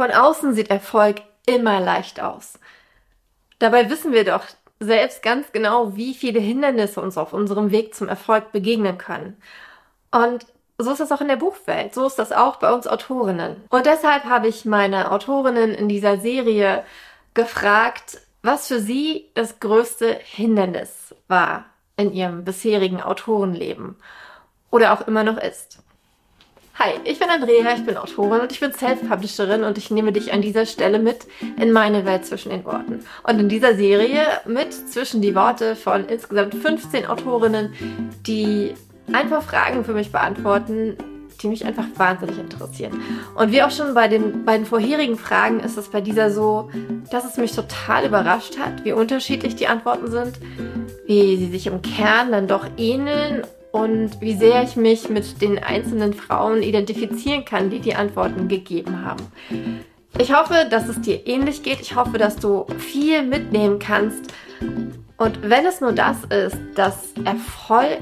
Von außen sieht Erfolg immer leicht aus. Dabei wissen wir doch selbst ganz genau, wie viele Hindernisse uns auf unserem Weg zum Erfolg begegnen können. Und so ist das auch in der Buchwelt. So ist das auch bei uns Autorinnen. Und deshalb habe ich meine Autorinnen in dieser Serie gefragt, was für sie das größte Hindernis war in ihrem bisherigen Autorenleben oder auch immer noch ist. Hi, ich bin Andrea, ich bin Autorin und ich bin Self-Publisherin und ich nehme dich an dieser Stelle mit in meine Welt zwischen den Worten. Und in dieser Serie mit zwischen die Worte von insgesamt 15 Autorinnen, die ein paar Fragen für mich beantworten, die mich einfach wahnsinnig interessieren. Und wie auch schon bei den beiden vorherigen Fragen ist es bei dieser so, dass es mich total überrascht hat, wie unterschiedlich die Antworten sind, wie sie sich im Kern dann doch ähneln und wie sehr ich mich mit den einzelnen Frauen identifizieren kann, die die Antworten gegeben haben. Ich hoffe, dass es dir ähnlich geht. Ich hoffe, dass du viel mitnehmen kannst. Und wenn es nur das ist, dass Erfolg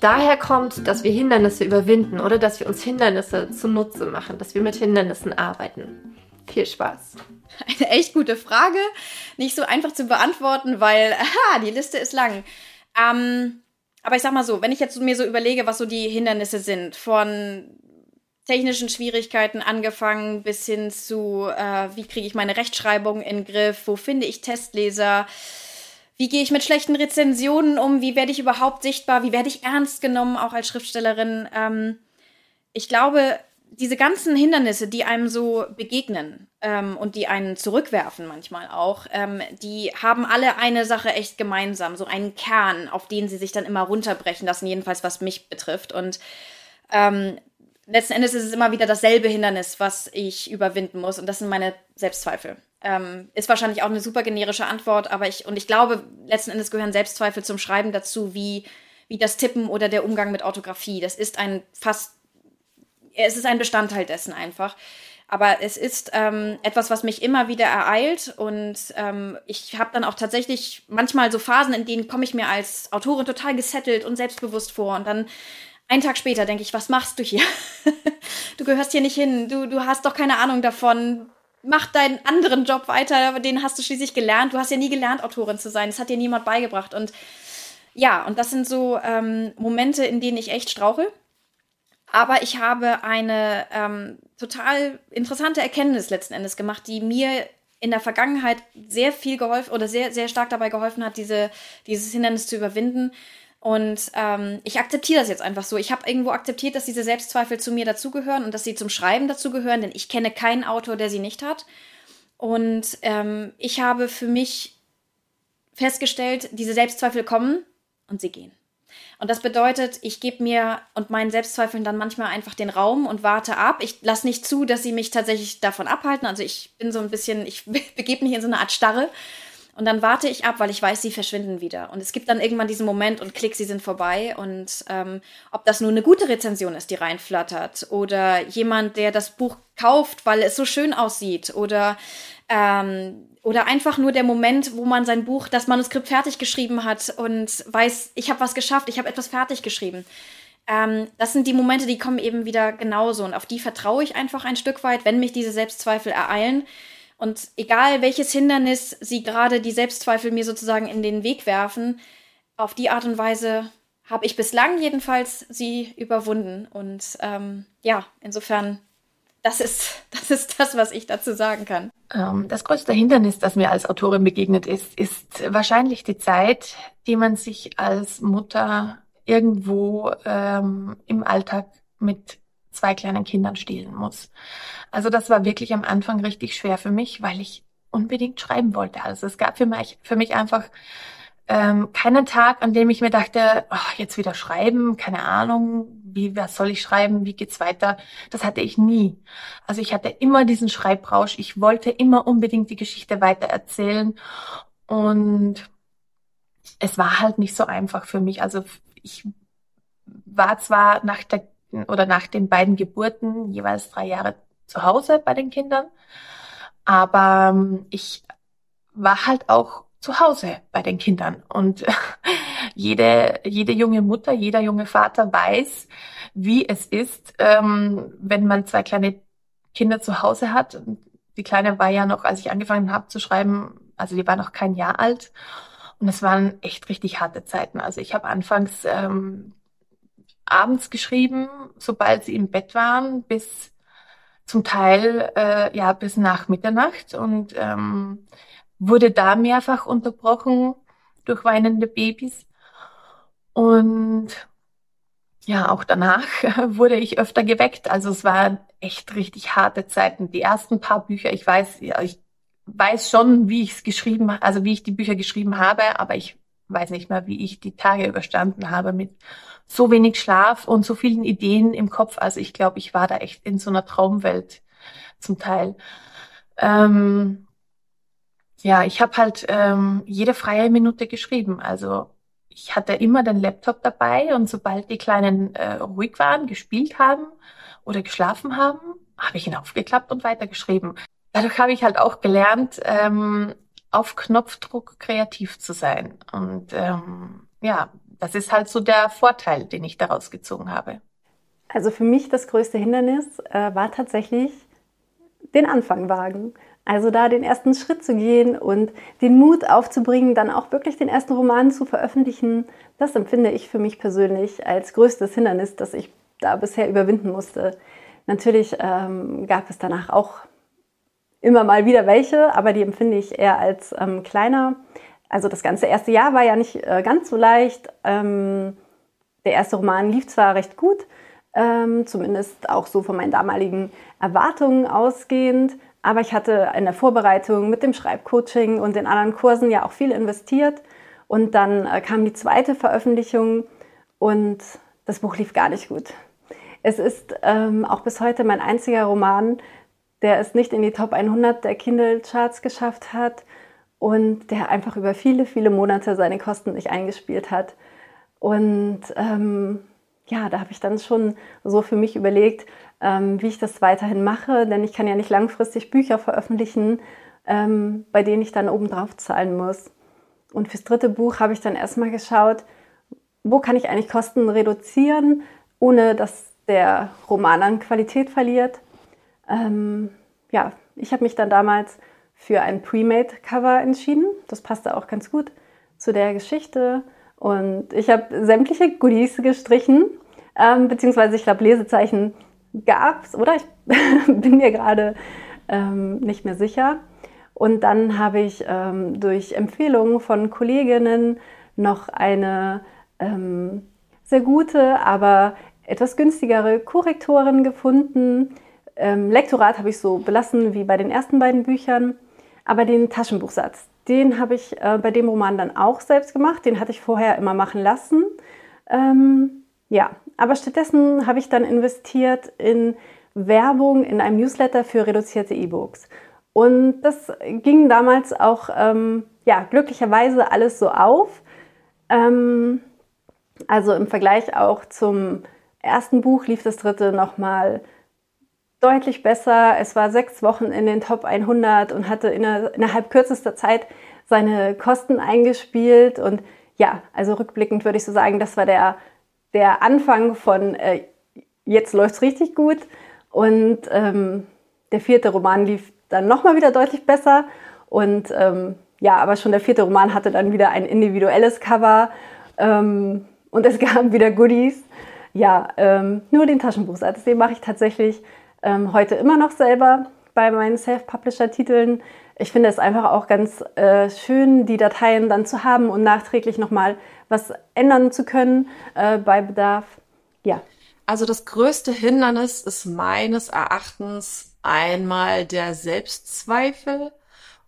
daher kommt, dass wir Hindernisse überwinden oder dass wir uns Hindernisse zunutze machen, dass wir mit Hindernissen arbeiten. Viel Spaß. Eine echt gute Frage. Nicht so einfach zu beantworten, weil aha, die Liste ist lang. Ähm, aber ich sag mal so, wenn ich jetzt mir so überlege, was so die Hindernisse sind, von technischen Schwierigkeiten angefangen bis hin zu, äh, wie kriege ich meine Rechtschreibung in Griff, wo finde ich Testleser, wie gehe ich mit schlechten Rezensionen um, wie werde ich überhaupt sichtbar, wie werde ich ernst genommen, auch als Schriftstellerin. Ähm, ich glaube, diese ganzen Hindernisse, die einem so begegnen ähm, und die einen zurückwerfen manchmal auch, ähm, die haben alle eine Sache echt gemeinsam, so einen Kern, auf den sie sich dann immer runterbrechen lassen, jedenfalls was mich betrifft. Und ähm, letzten Endes ist es immer wieder dasselbe Hindernis, was ich überwinden muss, und das sind meine Selbstzweifel. Ähm, ist wahrscheinlich auch eine super generische Antwort, aber ich, und ich glaube, letzten Endes gehören Selbstzweifel zum Schreiben dazu, wie, wie das Tippen oder der Umgang mit Orthographie. Das ist ein fast es ist ein Bestandteil dessen einfach. Aber es ist ähm, etwas, was mich immer wieder ereilt und ähm, ich habe dann auch tatsächlich manchmal so Phasen, in denen komme ich mir als Autorin total gesettelt und selbstbewusst vor und dann einen Tag später denke ich, was machst du hier? du gehörst hier nicht hin, du, du hast doch keine Ahnung davon. Mach deinen anderen Job weiter, den hast du schließlich gelernt. Du hast ja nie gelernt, Autorin zu sein. Das hat dir niemand beigebracht. Und ja, und das sind so ähm, Momente, in denen ich echt strauche aber ich habe eine ähm, total interessante Erkenntnis letzten Endes gemacht, die mir in der Vergangenheit sehr viel geholfen oder sehr, sehr stark dabei geholfen hat, diese, dieses Hindernis zu überwinden. Und ähm, ich akzeptiere das jetzt einfach so. Ich habe irgendwo akzeptiert, dass diese Selbstzweifel zu mir dazugehören und dass sie zum Schreiben dazugehören, denn ich kenne keinen Autor, der sie nicht hat. Und ähm, ich habe für mich festgestellt, diese Selbstzweifel kommen und sie gehen. Und das bedeutet, ich gebe mir und meinen Selbstzweifeln dann manchmal einfach den Raum und warte ab. Ich lasse nicht zu, dass sie mich tatsächlich davon abhalten. Also ich bin so ein bisschen, ich begebe mich in so eine Art Starre. Und dann warte ich ab, weil ich weiß, sie verschwinden wieder. Und es gibt dann irgendwann diesen Moment und klick, sie sind vorbei. Und ähm, ob das nur eine gute Rezension ist, die reinflattert, oder jemand, der das Buch kauft, weil es so schön aussieht, oder ähm, oder einfach nur der Moment, wo man sein Buch, das Manuskript fertig geschrieben hat und weiß, ich habe was geschafft, ich habe etwas fertig geschrieben. Ähm, das sind die Momente, die kommen eben wieder genauso. Und auf die vertraue ich einfach ein Stück weit, wenn mich diese Selbstzweifel ereilen. Und egal welches Hindernis sie gerade die Selbstzweifel mir sozusagen in den Weg werfen, auf die Art und Weise habe ich bislang jedenfalls sie überwunden. Und ähm, ja, insofern das ist, das ist das, was ich dazu sagen kann. Ähm, das größte Hindernis, das mir als Autorin begegnet ist, ist wahrscheinlich die Zeit, die man sich als Mutter irgendwo ähm, im Alltag mit zwei kleinen Kindern stehlen muss. Also das war wirklich am Anfang richtig schwer für mich, weil ich unbedingt schreiben wollte. Also es gab für mich, für mich einfach ähm, keinen Tag, an dem ich mir dachte, oh, jetzt wieder schreiben, keine Ahnung, wie, was soll ich schreiben, wie geht's weiter? Das hatte ich nie. Also ich hatte immer diesen Schreibrausch. Ich wollte immer unbedingt die Geschichte weiter erzählen und es war halt nicht so einfach für mich. Also ich war zwar nach der oder nach den beiden Geburten jeweils drei Jahre zu Hause bei den Kindern, aber ähm, ich war halt auch zu Hause bei den Kindern. Und jede, jede junge Mutter, jeder junge Vater weiß, wie es ist, ähm, wenn man zwei kleine Kinder zu Hause hat. Die Kleine war ja noch, als ich angefangen habe zu schreiben, also die war noch kein Jahr alt. Und es waren echt richtig harte Zeiten. Also ich habe anfangs ähm, abends geschrieben, sobald sie im Bett waren, bis zum Teil äh, ja bis nach Mitternacht und ähm, wurde da mehrfach unterbrochen durch weinende Babys. Und ja, auch danach wurde ich öfter geweckt. Also es waren echt richtig harte Zeiten. Die ersten paar Bücher, ich weiß, ja, ich weiß schon, wie ich es geschrieben, also wie ich die Bücher geschrieben habe, aber ich weiß nicht mehr, wie ich die Tage überstanden habe mit so wenig Schlaf und so vielen Ideen im Kopf. Also ich glaube, ich war da echt in so einer Traumwelt zum Teil. Ähm, ja, ich habe halt ähm, jede freie Minute geschrieben. Also ich hatte immer den Laptop dabei und sobald die Kleinen äh, ruhig waren, gespielt haben oder geschlafen haben, habe ich ihn aufgeklappt und weitergeschrieben. Dadurch habe ich halt auch gelernt, ähm, auf Knopfdruck kreativ zu sein. Und ähm, ja, das ist halt so der Vorteil, den ich daraus gezogen habe. Also für mich das größte Hindernis äh, war tatsächlich den Anfang wagen. Also da den ersten Schritt zu gehen und den Mut aufzubringen, dann auch wirklich den ersten Roman zu veröffentlichen, das empfinde ich für mich persönlich als größtes Hindernis, das ich da bisher überwinden musste. Natürlich ähm, gab es danach auch immer mal wieder welche, aber die empfinde ich eher als ähm, kleiner. Also das ganze erste Jahr war ja nicht äh, ganz so leicht. Ähm, der erste Roman lief zwar recht gut, ähm, zumindest auch so von meinen damaligen Erwartungen ausgehend, aber ich hatte in der Vorbereitung mit dem Schreibcoaching und den anderen Kursen ja auch viel investiert. Und dann äh, kam die zweite Veröffentlichung und das Buch lief gar nicht gut. Es ist ähm, auch bis heute mein einziger Roman, der es nicht in die Top 100 der Kindle-Charts geschafft hat und der einfach über viele, viele Monate seine Kosten nicht eingespielt hat. Und ähm, ja, da habe ich dann schon so für mich überlegt, wie ich das weiterhin mache, denn ich kann ja nicht langfristig Bücher veröffentlichen, ähm, bei denen ich dann obendrauf zahlen muss. Und fürs dritte Buch habe ich dann erstmal geschaut, wo kann ich eigentlich Kosten reduzieren, ohne dass der Roman an Qualität verliert. Ähm, ja, ich habe mich dann damals für ein Pre-Made-Cover entschieden. Das passte auch ganz gut zu der Geschichte. Und ich habe sämtliche Goodies gestrichen, ähm, beziehungsweise ich glaube, Lesezeichen gab es, oder? Ich bin mir gerade ähm, nicht mehr sicher. Und dann habe ich ähm, durch Empfehlungen von Kolleginnen noch eine ähm, sehr gute, aber etwas günstigere Korrektorin gefunden, ähm, Lektorat habe ich so belassen wie bei den ersten beiden Büchern, aber den Taschenbuchsatz, den habe ich äh, bei dem Roman dann auch selbst gemacht. Den hatte ich vorher immer machen lassen. Ähm, ja, aber stattdessen habe ich dann investiert in Werbung in einem Newsletter für reduzierte E-Books. Und das ging damals auch, ähm, ja, glücklicherweise alles so auf. Ähm, also im Vergleich auch zum ersten Buch lief das dritte nochmal deutlich besser. Es war sechs Wochen in den Top 100 und hatte innerhalb kürzester Zeit seine Kosten eingespielt. Und ja, also rückblickend würde ich so sagen, das war der, der Anfang von äh, jetzt läuft es richtig gut. Und ähm, der vierte Roman lief dann nochmal wieder deutlich besser. Und ähm, ja, aber schon der vierte Roman hatte dann wieder ein individuelles Cover ähm, und es gab wieder Goodies. Ja, ähm, nur den Taschenbuchsatz, den mache ich tatsächlich ähm, heute immer noch selber bei meinen Self-Publisher-Titeln. Ich finde es einfach auch ganz äh, schön, die Dateien dann zu haben und nachträglich nochmal was ändern zu können äh, bei Bedarf. Ja. Also das größte Hindernis ist meines Erachtens einmal der Selbstzweifel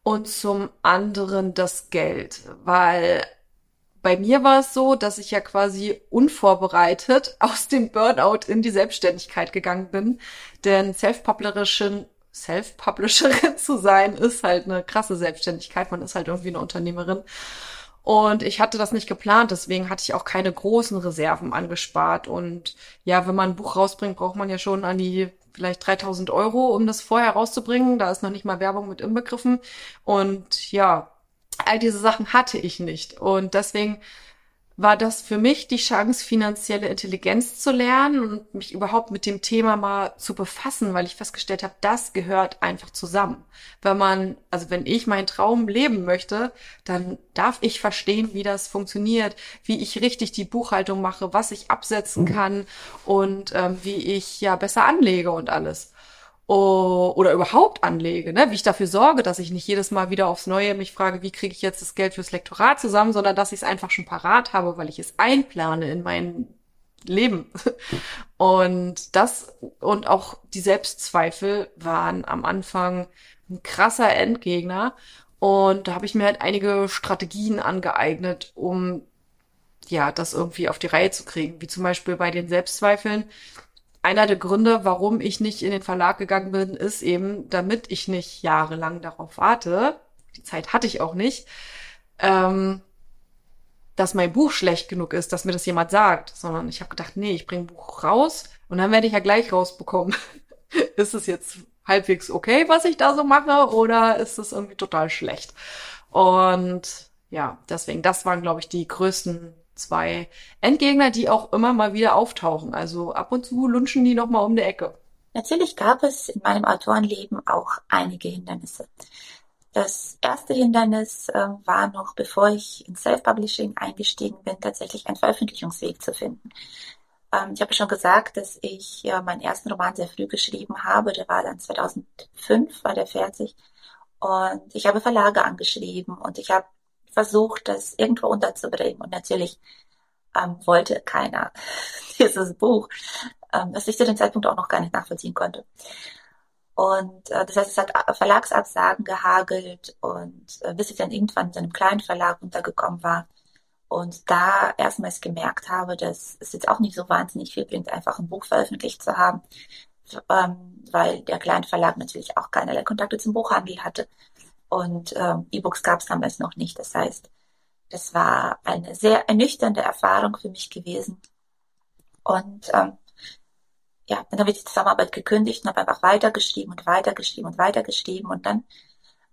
und zum anderen das Geld, weil bei mir war es so, dass ich ja quasi unvorbereitet aus dem Burnout in die Selbstständigkeit gegangen bin. Denn Self-Publisherin Self-Publisherin zu sein, ist halt eine krasse Selbstständigkeit. Man ist halt irgendwie eine Unternehmerin. Und ich hatte das nicht geplant, deswegen hatte ich auch keine großen Reserven angespart. Und ja, wenn man ein Buch rausbringt, braucht man ja schon an die vielleicht 3000 Euro, um das vorher rauszubringen. Da ist noch nicht mal Werbung mit inbegriffen. Und ja, all diese Sachen hatte ich nicht. Und deswegen war das für mich die Chance, finanzielle Intelligenz zu lernen und mich überhaupt mit dem Thema mal zu befassen, weil ich festgestellt habe, das gehört einfach zusammen. Wenn man, also wenn ich meinen Traum leben möchte, dann darf ich verstehen, wie das funktioniert, wie ich richtig die Buchhaltung mache, was ich absetzen kann und ähm, wie ich ja besser anlege und alles oder überhaupt anlege, ne? wie ich dafür sorge, dass ich nicht jedes Mal wieder aufs Neue mich frage, wie kriege ich jetzt das Geld fürs Lektorat zusammen, sondern dass ich es einfach schon parat habe, weil ich es einplane in mein Leben. Und das und auch die Selbstzweifel waren am Anfang ein krasser Endgegner. Und da habe ich mir halt einige Strategien angeeignet, um ja, das irgendwie auf die Reihe zu kriegen. Wie zum Beispiel bei den Selbstzweifeln einer der Gründe, warum ich nicht in den Verlag gegangen bin, ist eben, damit ich nicht jahrelang darauf warte, die Zeit hatte ich auch nicht, ähm, dass mein Buch schlecht genug ist, dass mir das jemand sagt, sondern ich habe gedacht, nee, ich bringe ein Buch raus und dann werde ich ja gleich rausbekommen. ist es jetzt halbwegs okay, was ich da so mache, oder ist es irgendwie total schlecht? Und ja, deswegen, das waren, glaube ich, die größten zwei Endgegner, die auch immer mal wieder auftauchen. Also ab und zu lunchen die noch mal um die Ecke. Natürlich gab es in meinem Autorenleben auch einige Hindernisse. Das erste Hindernis äh, war noch, bevor ich in Self-Publishing eingestiegen bin, tatsächlich einen Veröffentlichungsweg zu finden. Ähm, ich habe schon gesagt, dass ich ja, meinen ersten Roman sehr früh geschrieben habe. Der war dann 2005, war der fertig. Und ich habe Verlage angeschrieben und ich habe versucht, das irgendwo unterzubringen. Und natürlich ähm, wollte keiner dieses Buch, ähm, was ich zu dem Zeitpunkt auch noch gar nicht nachvollziehen konnte. Und äh, das heißt, es hat Verlagsabsagen gehagelt und äh, bis ich dann irgendwann in einem kleinen Verlag untergekommen war und da erstmals gemerkt habe, dass es jetzt auch nicht so wahnsinnig viel bringt, einfach ein Buch veröffentlicht zu haben, ähm, weil der kleine Verlag natürlich auch keinerlei Kontakte zum Buchhandel hatte und ähm, E-Books gab es damals noch nicht. Das heißt, das war eine sehr ernüchternde Erfahrung für mich gewesen. Und ähm, ja, dann habe ich die Zusammenarbeit gekündigt und habe einfach weitergeschrieben und weitergeschrieben und weitergeschrieben. Und dann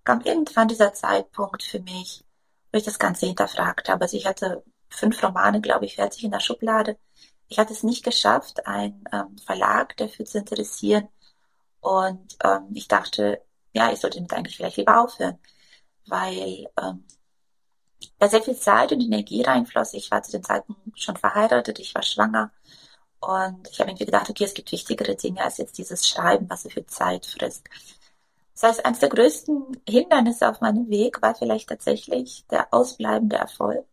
kam irgendwann dieser Zeitpunkt für mich, wo ich das Ganze hinterfragt habe. Also ich hatte fünf Romane, glaube ich, fertig in der Schublade. Ich hatte es nicht geschafft, einen ähm, Verlag dafür zu interessieren. Und ähm, ich dachte, ja, ich sollte damit eigentlich vielleicht lieber aufhören, weil ähm, da sehr viel Zeit und Energie reinfloss. Ich war zu dem Zeitpunkt schon verheiratet, ich war schwanger und ich habe irgendwie gedacht, okay, es gibt wichtigere Dinge als jetzt dieses Schreiben, was so viel Zeit frisst. Das heißt, eines der größten Hindernisse auf meinem Weg war vielleicht tatsächlich der ausbleibende Erfolg.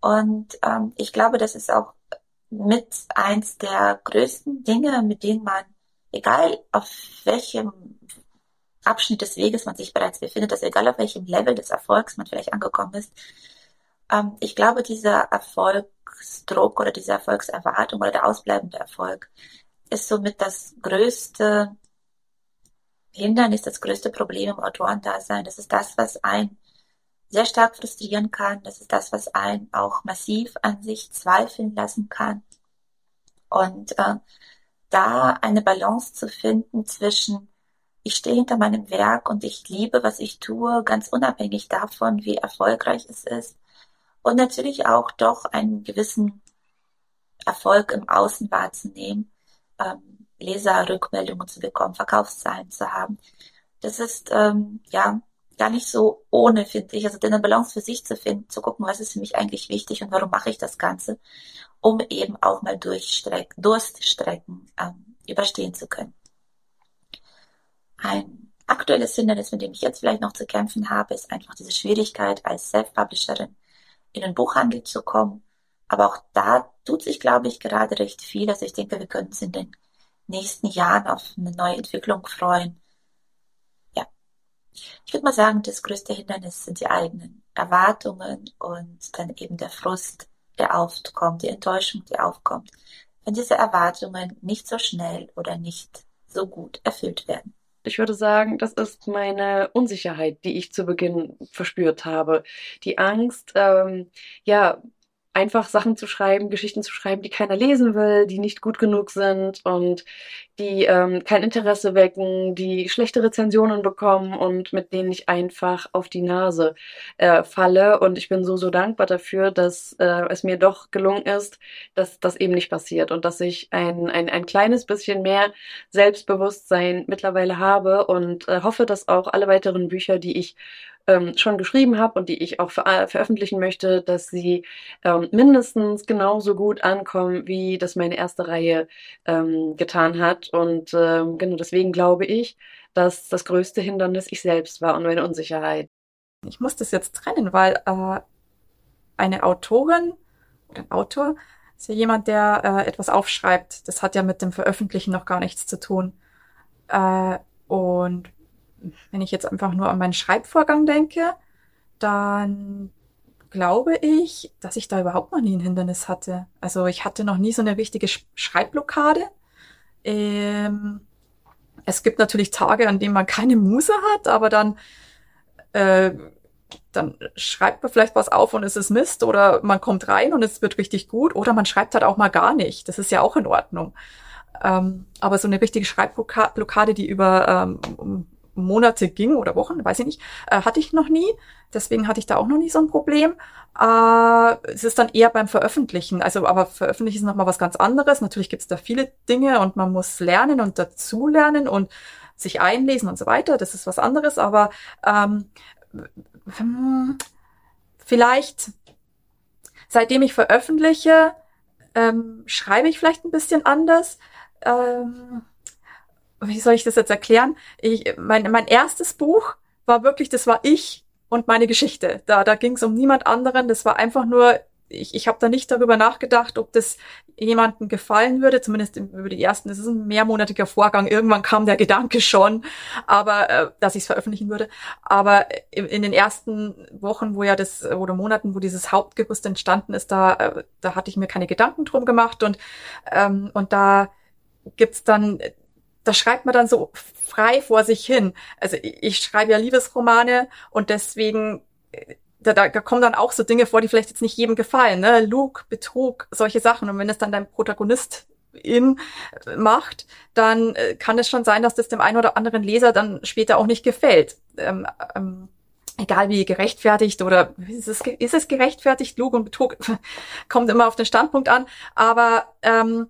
Und ähm, ich glaube, das ist auch mit eins der größten Dinge, mit denen man, egal auf welchem Abschnitt des Weges man sich bereits befindet, dass egal auf welchem Level des Erfolgs man vielleicht angekommen ist, ähm, ich glaube, dieser Erfolgsdruck oder diese Erfolgserwartung oder der ausbleibende Erfolg ist somit das größte Hindernis, das größte Problem im Autorendasein. Das ist das, was einen sehr stark frustrieren kann. Das ist das, was einen auch massiv an sich zweifeln lassen kann. Und äh, da eine Balance zu finden zwischen ich stehe hinter meinem Werk und ich liebe, was ich tue, ganz unabhängig davon, wie erfolgreich es ist. Und natürlich auch doch einen gewissen Erfolg im Außen wahrzunehmen, ähm, Leserrückmeldungen zu bekommen, Verkaufszahlen zu haben. Das ist ähm, ja gar nicht so ohne, finde ich. Also eine Balance für sich zu finden, zu gucken, was ist für mich eigentlich wichtig und warum mache ich das Ganze, um eben auch mal Durchstreck Durststrecken ähm, überstehen zu können. Ein aktuelles Hindernis, mit dem ich jetzt vielleicht noch zu kämpfen habe, ist einfach diese Schwierigkeit, als Self-Publisherin in den Buchhandel zu kommen. Aber auch da tut sich, glaube ich, gerade recht viel. Also ich denke, wir können uns in den nächsten Jahren auf eine neue Entwicklung freuen. Ja. Ich würde mal sagen, das größte Hindernis sind die eigenen Erwartungen und dann eben der Frust, der aufkommt, die Enttäuschung, die aufkommt, wenn diese Erwartungen nicht so schnell oder nicht so gut erfüllt werden. Ich würde sagen, das ist meine Unsicherheit, die ich zu Beginn verspürt habe. Die Angst, ähm, ja, einfach Sachen zu schreiben, Geschichten zu schreiben, die keiner lesen will, die nicht gut genug sind und die ähm, kein Interesse wecken, die schlechte Rezensionen bekommen und mit denen ich einfach auf die Nase äh, falle. Und ich bin so, so dankbar dafür, dass äh, es mir doch gelungen ist, dass das eben nicht passiert und dass ich ein, ein, ein kleines bisschen mehr Selbstbewusstsein mittlerweile habe und äh, hoffe, dass auch alle weiteren Bücher, die ich ähm, schon geschrieben habe und die ich auch ver äh, veröffentlichen möchte, dass sie ähm, mindestens genauso gut ankommen, wie das meine erste Reihe ähm, getan hat. Und ähm, genau deswegen glaube ich, dass das größte Hindernis ich selbst war und meine Unsicherheit. Ich muss das jetzt trennen, weil äh, eine Autorin oder ein Autor ist ja jemand, der äh, etwas aufschreibt. Das hat ja mit dem Veröffentlichen noch gar nichts zu tun. Äh, und wenn ich jetzt einfach nur an meinen Schreibvorgang denke, dann glaube ich, dass ich da überhaupt noch nie ein Hindernis hatte. Also ich hatte noch nie so eine richtige Schreibblockade. Ähm, es gibt natürlich Tage, an denen man keine Muse hat, aber dann, äh, dann schreibt man vielleicht was auf und es ist Mist oder man kommt rein und es wird richtig gut oder man schreibt halt auch mal gar nicht. Das ist ja auch in Ordnung. Ähm, aber so eine richtige Schreibblockade, die über ähm, Monate ging oder Wochen, weiß ich nicht, äh, hatte ich noch nie. Deswegen hatte ich da auch noch nie so ein Problem. Äh, es ist dann eher beim Veröffentlichen. Also, aber Veröffentlichen ist nochmal was ganz anderes. Natürlich gibt es da viele Dinge und man muss lernen und dazulernen und sich einlesen und so weiter. Das ist was anderes. Aber ähm, vielleicht, seitdem ich veröffentliche, ähm, schreibe ich vielleicht ein bisschen anders. Ähm, wie soll ich das jetzt erklären? Ich, mein, mein erstes Buch war wirklich, das war ich und meine Geschichte. Da, da ging es um niemand anderen. Das war einfach nur, ich, ich habe da nicht darüber nachgedacht, ob das jemandem gefallen würde. Zumindest über die ersten, das ist ein mehrmonatiger Vorgang. Irgendwann kam der Gedanke schon, aber äh, dass ich es veröffentlichen würde. Aber in, in, den ersten Wochen, wo ja das oder Monaten, wo dieses Hauptgerüst entstanden ist, da, äh, da hatte ich mir keine Gedanken drum gemacht und ähm, und da gibt's dann da schreibt man dann so frei vor sich hin. Also ich, ich schreibe ja Liebesromane und deswegen äh, da, da, da kommen dann auch so Dinge vor, die vielleicht jetzt nicht jedem gefallen, ne? Lug, Betrug, solche Sachen. Und wenn es dann dein Protagonist in äh, macht, dann äh, kann es schon sein, dass das dem einen oder anderen Leser dann später auch nicht gefällt. Ähm, ähm, egal wie gerechtfertigt oder ist es, ist es gerechtfertigt, Lug und Betrug kommt immer auf den Standpunkt an. Aber ähm,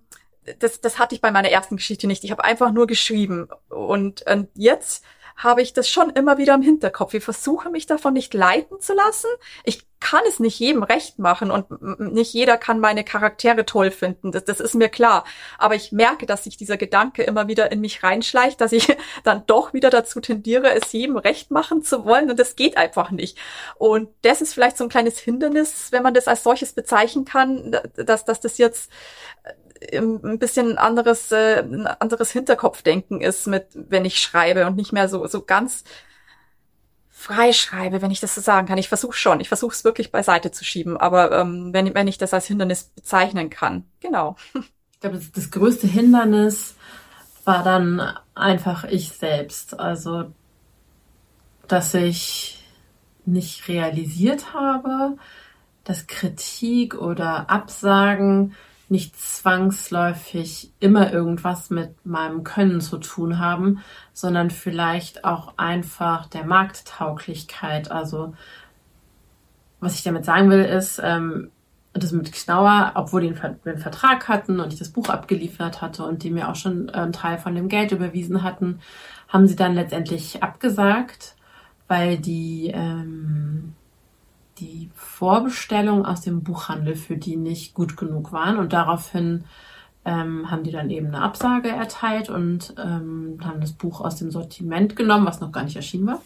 das, das hatte ich bei meiner ersten Geschichte nicht. Ich habe einfach nur geschrieben. Und, und jetzt habe ich das schon immer wieder im Hinterkopf. Ich versuche mich davon nicht leiten zu lassen. Ich kann es nicht jedem recht machen und nicht jeder kann meine Charaktere toll finden. Das, das ist mir klar. Aber ich merke, dass sich dieser Gedanke immer wieder in mich reinschleicht, dass ich dann doch wieder dazu tendiere, es jedem recht machen zu wollen und das geht einfach nicht. Und das ist vielleicht so ein kleines Hindernis, wenn man das als solches bezeichnen kann, dass, dass das jetzt ein bisschen anderes, äh, ein anderes Hinterkopfdenken ist mit, wenn ich schreibe und nicht mehr so, so ganz frei schreibe, wenn ich das so sagen kann. Ich versuche schon, ich versuche es wirklich beiseite zu schieben, aber ähm, wenn, wenn ich das als Hindernis bezeichnen kann. Genau. Ich glaube, das, das größte Hindernis war dann einfach ich selbst. Also, dass ich nicht realisiert habe, dass Kritik oder Absagen nicht zwangsläufig immer irgendwas mit meinem Können zu tun haben, sondern vielleicht auch einfach der Markttauglichkeit. Also was ich damit sagen will, ist, ähm, das mit Knauer, obwohl die einen Vertrag hatten und ich das Buch abgeliefert hatte und die mir auch schon äh, einen Teil von dem Geld überwiesen hatten, haben sie dann letztendlich abgesagt, weil die ähm, die Vorbestellungen aus dem Buchhandel für die nicht gut genug waren und daraufhin ähm, haben die dann eben eine Absage erteilt und ähm, haben das Buch aus dem Sortiment genommen, was noch gar nicht erschienen war.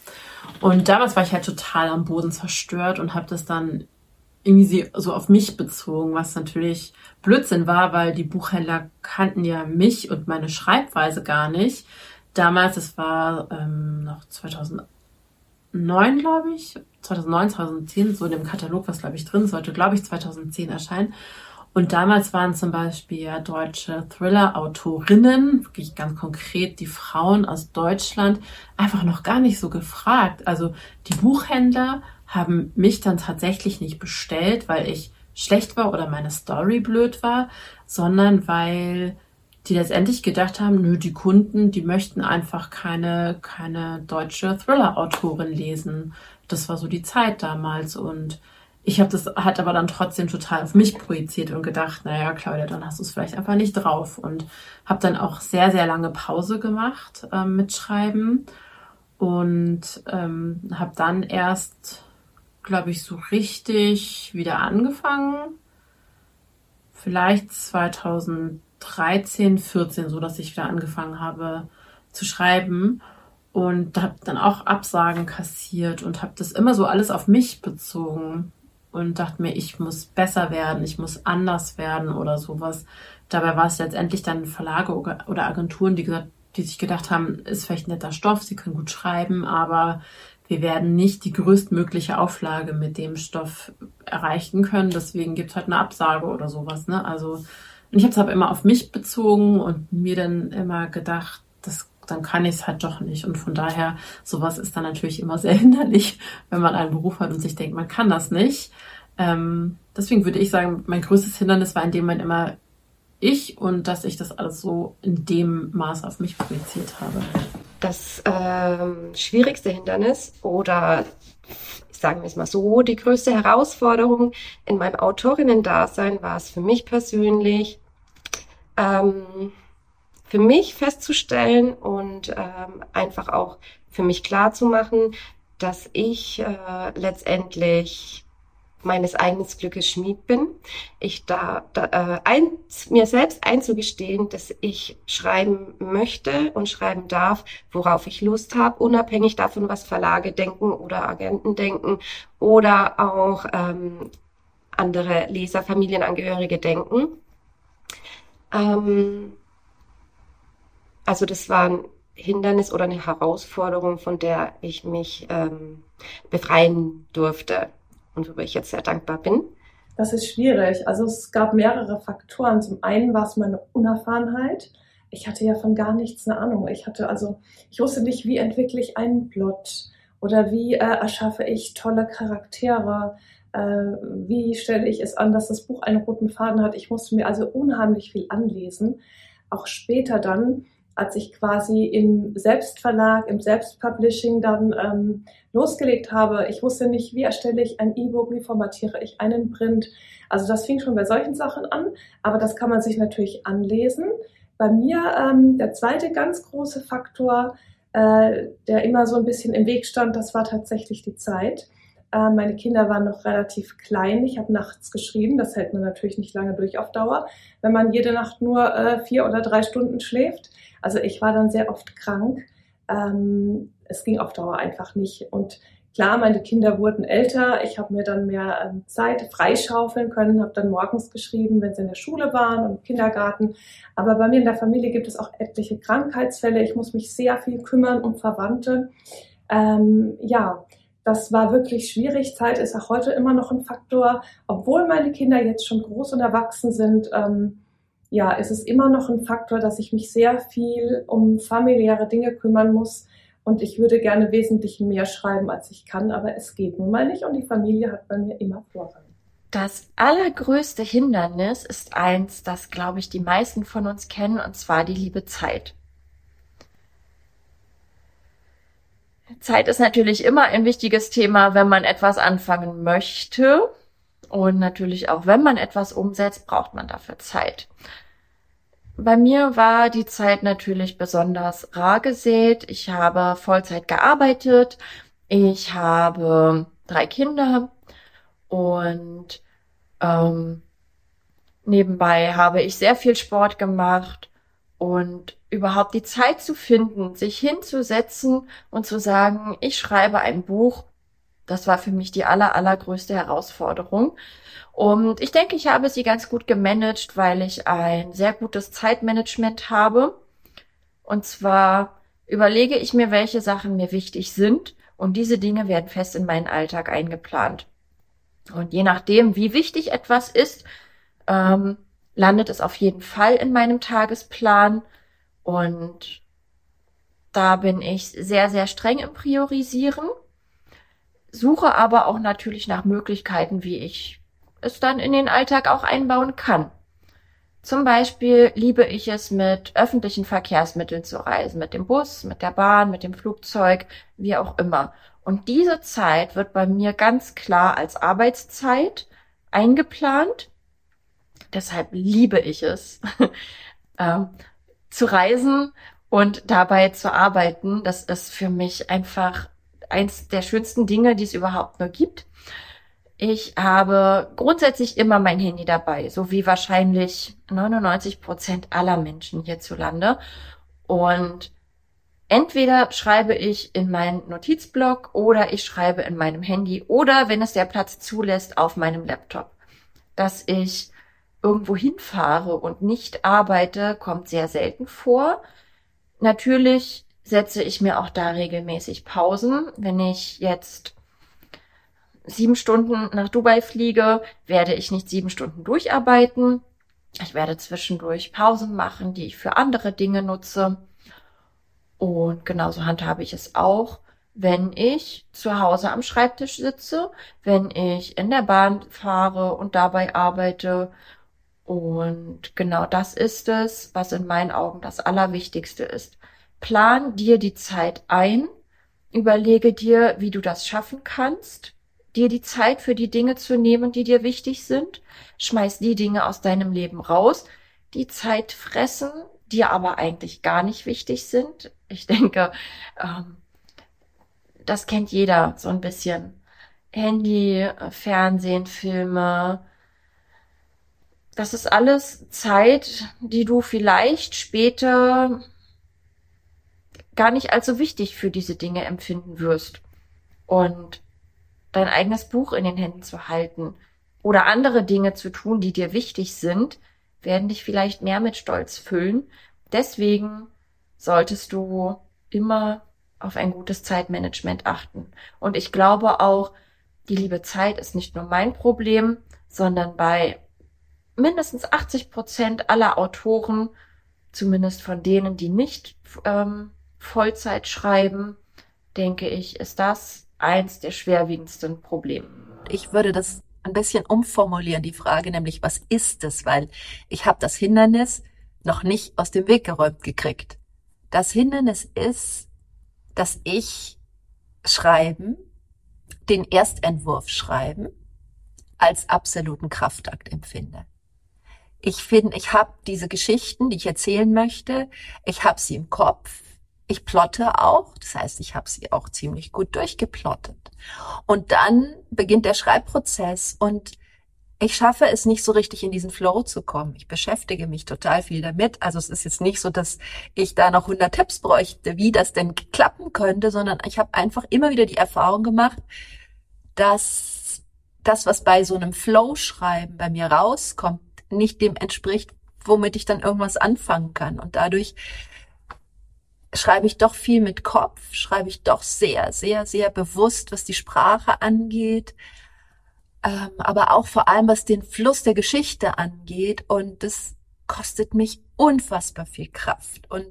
Und damals war ich halt total am Boden zerstört und habe das dann irgendwie so auf mich bezogen, was natürlich Blödsinn war, weil die Buchhändler kannten ja mich und meine Schreibweise gar nicht. Damals, es war ähm, noch 2008 2009, glaube ich, 2009, 2010, so in dem Katalog, was glaube ich drin sollte, glaube ich 2010 erscheinen. Und damals waren zum Beispiel deutsche Thriller-Autorinnen, wirklich ganz konkret die Frauen aus Deutschland, einfach noch gar nicht so gefragt. Also die Buchhändler haben mich dann tatsächlich nicht bestellt, weil ich schlecht war oder meine Story blöd war, sondern weil die letztendlich gedacht haben, nö, die Kunden, die möchten einfach keine, keine deutsche Thriller-Autorin lesen. Das war so die Zeit damals und ich habe das hat aber dann trotzdem total auf mich projiziert und gedacht, naja, Claudia, dann hast du es vielleicht einfach nicht drauf und habe dann auch sehr, sehr lange Pause gemacht ähm, mit Schreiben und ähm, habe dann erst, glaube ich, so richtig wieder angefangen. Vielleicht 2013, 14, so dass ich wieder angefangen habe zu schreiben und habe dann auch Absagen kassiert und habe das immer so alles auf mich bezogen und dachte mir, ich muss besser werden, ich muss anders werden oder sowas. Dabei war es letztendlich dann Verlage oder Agenturen, die, gesagt, die sich gedacht haben, ist vielleicht netter Stoff, sie können gut schreiben, aber wir werden nicht die größtmögliche Auflage mit dem Stoff erreichen können. Deswegen gibt es halt eine Absage oder sowas. Ne? Also ich habe es aber immer auf mich bezogen und mir dann immer gedacht, dann kann ich es halt doch nicht. Und von daher, sowas ist dann natürlich immer sehr hinderlich, wenn man einen Beruf hat und sich denkt, man kann das nicht. Ähm, deswegen würde ich sagen, mein größtes Hindernis war in dem Moment immer ich und dass ich das alles so in dem Maß auf mich projiziert habe. Das ähm, schwierigste Hindernis oder sagen wir es mal so, die größte Herausforderung in meinem Autorinnen-Dasein war es für mich persönlich, ähm, für mich festzustellen und ähm, einfach auch für mich klar zu machen, dass ich äh, letztendlich meines eigenen Glückes Schmied bin. Ich da, da äh, ein, mir selbst einzugestehen, dass ich schreiben möchte und schreiben darf, worauf ich Lust habe, unabhängig davon, was Verlage denken oder Agenten denken oder auch ähm, andere Leser, Familienangehörige denken. Ähm, also das war ein Hindernis oder eine Herausforderung, von der ich mich ähm, befreien durfte und worüber ich jetzt sehr dankbar bin? Das ist schwierig. Also es gab mehrere Faktoren. Zum einen war es meine Unerfahrenheit. Ich hatte ja von gar nichts eine Ahnung. Ich hatte also, ich wusste nicht, wie entwickle ich einen Plot oder wie äh, erschaffe ich tolle Charaktere. Äh, wie stelle ich es an, dass das Buch einen roten Faden hat? Ich musste mir also unheimlich viel anlesen. Auch später dann als ich quasi im Selbstverlag, im Selbstpublishing dann ähm, losgelegt habe. Ich wusste nicht, wie erstelle ich ein E-Book, wie formatiere ich einen Print. Also das fing schon bei solchen Sachen an, aber das kann man sich natürlich anlesen. Bei mir ähm, der zweite ganz große Faktor, äh, der immer so ein bisschen im Weg stand, das war tatsächlich die Zeit. Äh, meine Kinder waren noch relativ klein. Ich habe nachts geschrieben. Das hält man natürlich nicht lange durch auf Dauer, wenn man jede Nacht nur äh, vier oder drei Stunden schläft. Also ich war dann sehr oft krank. Ähm, es ging auf Dauer einfach nicht. Und klar, meine Kinder wurden älter. Ich habe mir dann mehr ähm, Zeit freischaufeln können, habe dann morgens geschrieben, wenn sie in der Schule waren und im Kindergarten. Aber bei mir in der Familie gibt es auch etliche Krankheitsfälle. Ich muss mich sehr viel kümmern um Verwandte. Ähm, ja, das war wirklich schwierig. Zeit ist auch heute immer noch ein Faktor, obwohl meine Kinder jetzt schon groß und erwachsen sind. Ähm, ja, ist es immer noch ein Faktor, dass ich mich sehr viel um familiäre Dinge kümmern muss. Und ich würde gerne wesentlich mehr schreiben, als ich kann, aber es geht nun mal nicht und die Familie hat bei mir immer Vorrang. Das allergrößte Hindernis ist eins, das, glaube ich, die meisten von uns kennen, und zwar die liebe Zeit. Zeit ist natürlich immer ein wichtiges Thema, wenn man etwas anfangen möchte. Und natürlich auch, wenn man etwas umsetzt, braucht man dafür Zeit. Bei mir war die Zeit natürlich besonders rar gesät. Ich habe Vollzeit gearbeitet. Ich habe drei Kinder und ähm, nebenbei habe ich sehr viel Sport gemacht und überhaupt die Zeit zu finden, sich hinzusetzen und zu sagen, ich schreibe ein Buch, das war für mich die aller, allergrößte Herausforderung. Und ich denke, ich habe sie ganz gut gemanagt, weil ich ein sehr gutes Zeitmanagement habe. Und zwar überlege ich mir, welche Sachen mir wichtig sind und diese Dinge werden fest in meinen Alltag eingeplant. Und je nachdem, wie wichtig etwas ist, ähm, landet es auf jeden Fall in meinem Tagesplan. Und da bin ich sehr, sehr streng im Priorisieren, suche aber auch natürlich nach Möglichkeiten, wie ich es dann in den Alltag auch einbauen kann. Zum Beispiel liebe ich es, mit öffentlichen Verkehrsmitteln zu reisen, mit dem Bus, mit der Bahn, mit dem Flugzeug, wie auch immer. Und diese Zeit wird bei mir ganz klar als Arbeitszeit eingeplant. Deshalb liebe ich es, äh, zu reisen und dabei zu arbeiten. Das ist für mich einfach eins der schönsten Dinge, die es überhaupt nur gibt. Ich habe grundsätzlich immer mein Handy dabei, so wie wahrscheinlich 99 Prozent aller Menschen hierzulande. Und entweder schreibe ich in meinen Notizblock oder ich schreibe in meinem Handy oder, wenn es der Platz zulässt, auf meinem Laptop. Dass ich irgendwo hinfahre und nicht arbeite, kommt sehr selten vor. Natürlich setze ich mir auch da regelmäßig Pausen. Wenn ich jetzt sieben Stunden nach Dubai fliege, werde ich nicht sieben Stunden durcharbeiten. Ich werde zwischendurch Pausen machen, die ich für andere Dinge nutze. Und genauso handhabe ich es auch, wenn ich zu Hause am Schreibtisch sitze, wenn ich in der Bahn fahre und dabei arbeite. Und genau das ist es, was in meinen Augen das Allerwichtigste ist. Plan dir die Zeit ein, überlege dir, wie du das schaffen kannst dir die Zeit für die Dinge zu nehmen, die dir wichtig sind. Schmeiß die Dinge aus deinem Leben raus, die Zeit fressen, die aber eigentlich gar nicht wichtig sind. Ich denke, ähm, das kennt jeder so ein bisschen. Handy, Fernsehen, Filme. Das ist alles Zeit, die du vielleicht später gar nicht allzu wichtig für diese Dinge empfinden wirst. Und dein eigenes Buch in den Händen zu halten oder andere Dinge zu tun, die dir wichtig sind, werden dich vielleicht mehr mit Stolz füllen. Deswegen solltest du immer auf ein gutes Zeitmanagement achten. Und ich glaube auch, die liebe Zeit ist nicht nur mein Problem, sondern bei mindestens 80 Prozent aller Autoren, zumindest von denen, die nicht ähm, Vollzeit schreiben, denke ich, ist das eins der schwerwiegendsten Probleme. Ich würde das ein bisschen umformulieren, die Frage, nämlich was ist es? Weil ich habe das Hindernis noch nicht aus dem Weg geräumt gekriegt. Das Hindernis ist, dass ich schreiben, den Erstentwurf schreiben, als absoluten Kraftakt empfinde. Ich finde, ich habe diese Geschichten, die ich erzählen möchte, ich habe sie im Kopf, ich plotte auch, das heißt, ich habe sie auch ziemlich gut durchgeplottet. Und dann beginnt der Schreibprozess und ich schaffe es nicht so richtig in diesen Flow zu kommen. Ich beschäftige mich total viel damit. Also es ist jetzt nicht so, dass ich da noch 100 Tipps bräuchte, wie das denn klappen könnte, sondern ich habe einfach immer wieder die Erfahrung gemacht, dass das, was bei so einem Flow-Schreiben bei mir rauskommt, nicht dem entspricht, womit ich dann irgendwas anfangen kann. Und dadurch schreibe ich doch viel mit Kopf, schreibe ich doch sehr, sehr, sehr bewusst, was die Sprache angeht, ähm, aber auch vor allem, was den Fluss der Geschichte angeht. Und das kostet mich unfassbar viel Kraft. Und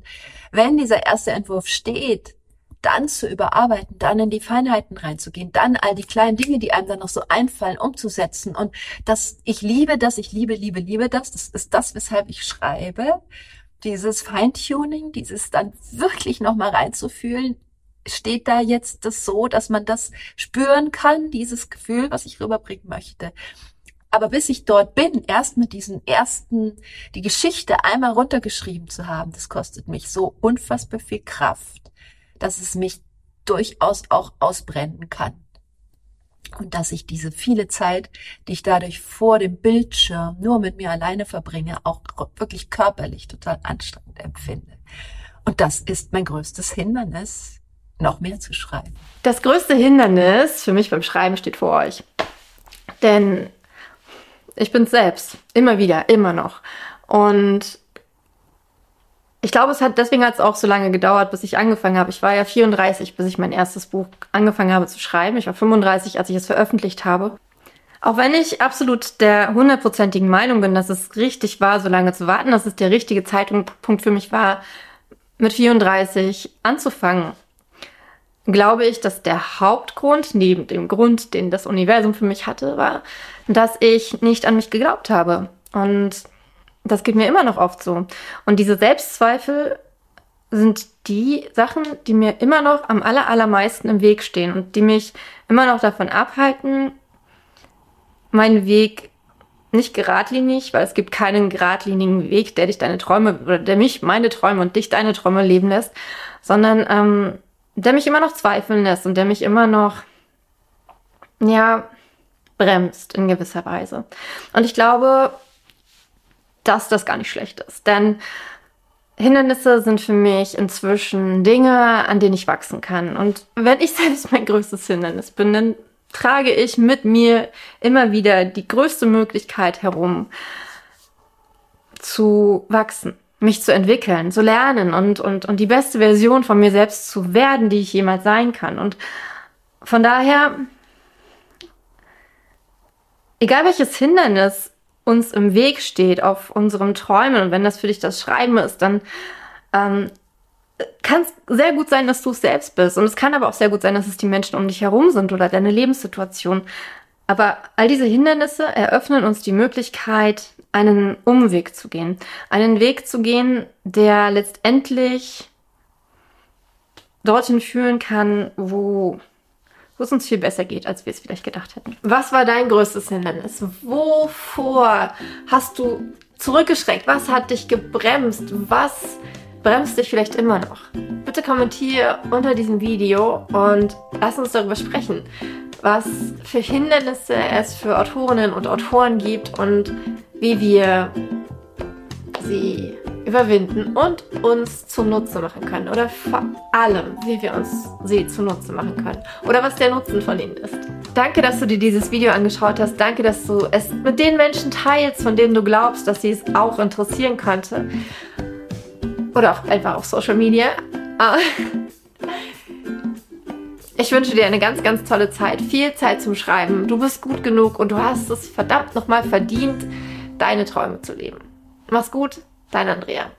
wenn dieser erste Entwurf steht, dann zu überarbeiten, dann in die Feinheiten reinzugehen, dann all die kleinen Dinge, die einem dann noch so einfallen, umzusetzen. Und das, ich liebe das, ich liebe, liebe, liebe das. Das ist das, weshalb ich schreibe dieses Feintuning, dieses dann wirklich nochmal reinzufühlen, steht da jetzt das so, dass man das spüren kann, dieses Gefühl, was ich rüberbringen möchte. Aber bis ich dort bin, erst mit diesen ersten, die Geschichte einmal runtergeschrieben zu haben, das kostet mich so unfassbar viel Kraft, dass es mich durchaus auch ausbrennen kann und dass ich diese viele Zeit, die ich dadurch vor dem Bildschirm nur mit mir alleine verbringe, auch wirklich körperlich total anstrengend empfinde. Und das ist mein größtes Hindernis, noch mehr zu schreiben. Das größte Hindernis für mich beim Schreiben steht vor euch. Denn ich bin selbst, immer wieder, immer noch. Und ich glaube, es hat, deswegen hat es auch so lange gedauert, bis ich angefangen habe. Ich war ja 34, bis ich mein erstes Buch angefangen habe zu schreiben. Ich war 35, als ich es veröffentlicht habe. Auch wenn ich absolut der hundertprozentigen Meinung bin, dass es richtig war, so lange zu warten, dass es der richtige Zeitpunkt für mich war, mit 34 anzufangen, glaube ich, dass der Hauptgrund, neben dem Grund, den das Universum für mich hatte, war, dass ich nicht an mich geglaubt habe. Und das geht mir immer noch oft so. Und diese Selbstzweifel sind die Sachen, die mir immer noch am aller, allermeisten im Weg stehen und die mich immer noch davon abhalten, meinen Weg nicht geradlinig, weil es gibt keinen geradlinigen Weg, der dich deine Träume oder der mich meine Träume und dich deine Träume leben lässt, sondern ähm, der mich immer noch zweifeln lässt und der mich immer noch ja bremst in gewisser Weise. Und ich glaube, dass das gar nicht schlecht ist, denn Hindernisse sind für mich inzwischen Dinge, an denen ich wachsen kann. Und wenn ich selbst mein größtes Hindernis bin, dann trage ich mit mir immer wieder die größte Möglichkeit herum, zu wachsen, mich zu entwickeln, zu lernen und, und, und die beste Version von mir selbst zu werden, die ich jemals sein kann. Und von daher, egal welches Hindernis uns im Weg steht auf unserem Träumen und wenn das für dich das Schreiben ist, dann ähm, kann es sehr gut sein, dass du es selbst bist. Und es kann aber auch sehr gut sein, dass es die Menschen um dich herum sind oder deine Lebenssituation. Aber all diese Hindernisse eröffnen uns die Möglichkeit, einen Umweg zu gehen. Einen Weg zu gehen, der letztendlich dorthin führen kann, wo, wo es uns viel besser geht, als wir es vielleicht gedacht hätten. Was war dein größtes Hindernis? Wovor hast du zurückgeschreckt? Was hat dich gebremst? Was bremst dich vielleicht immer noch? Bitte kommentiere unter diesem Video und lass uns darüber sprechen, was für Hindernisse es für Autorinnen und Autoren gibt und wie wir sie überwinden und uns zunutze machen können. Oder vor allem, wie wir uns sie zunutze machen können. Oder was der Nutzen von ihnen ist. Danke, dass du dir dieses Video angeschaut hast. Danke, dass du es mit den Menschen teilst, von denen du glaubst, dass sie es auch interessieren könnte oder auch einfach auf Social Media. Ah. Ich wünsche dir eine ganz, ganz tolle Zeit, viel Zeit zum Schreiben. Du bist gut genug und du hast es verdammt nochmal verdient, deine Träume zu leben. Mach's gut, dein Andrea.